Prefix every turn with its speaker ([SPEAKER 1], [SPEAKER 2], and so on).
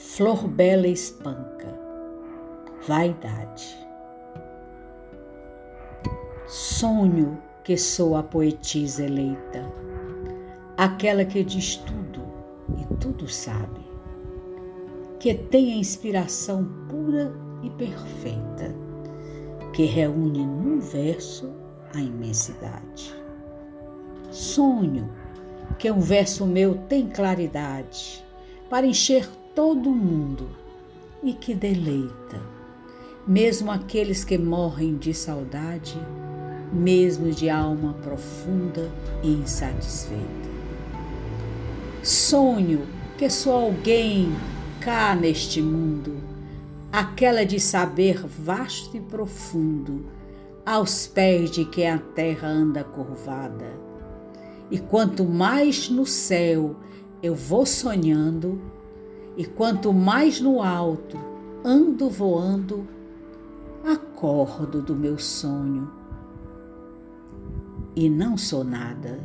[SPEAKER 1] flor bela espanca, vaidade. Sonho que sou a poetisa eleita, aquela que diz tudo e tudo sabe, que tem a inspiração pura e perfeita, que reúne num verso a imensidade. Sonho que um verso meu tem claridade para encher todo mundo e que deleita, mesmo aqueles que morrem de saudade, mesmo de alma profunda e insatisfeita. Sonho que sou alguém cá neste mundo, aquela de saber vasto e profundo, aos pés de quem a terra anda curvada. E quanto mais no céu eu vou sonhando, e quanto mais no alto ando voando, acordo do meu sonho. E não sou nada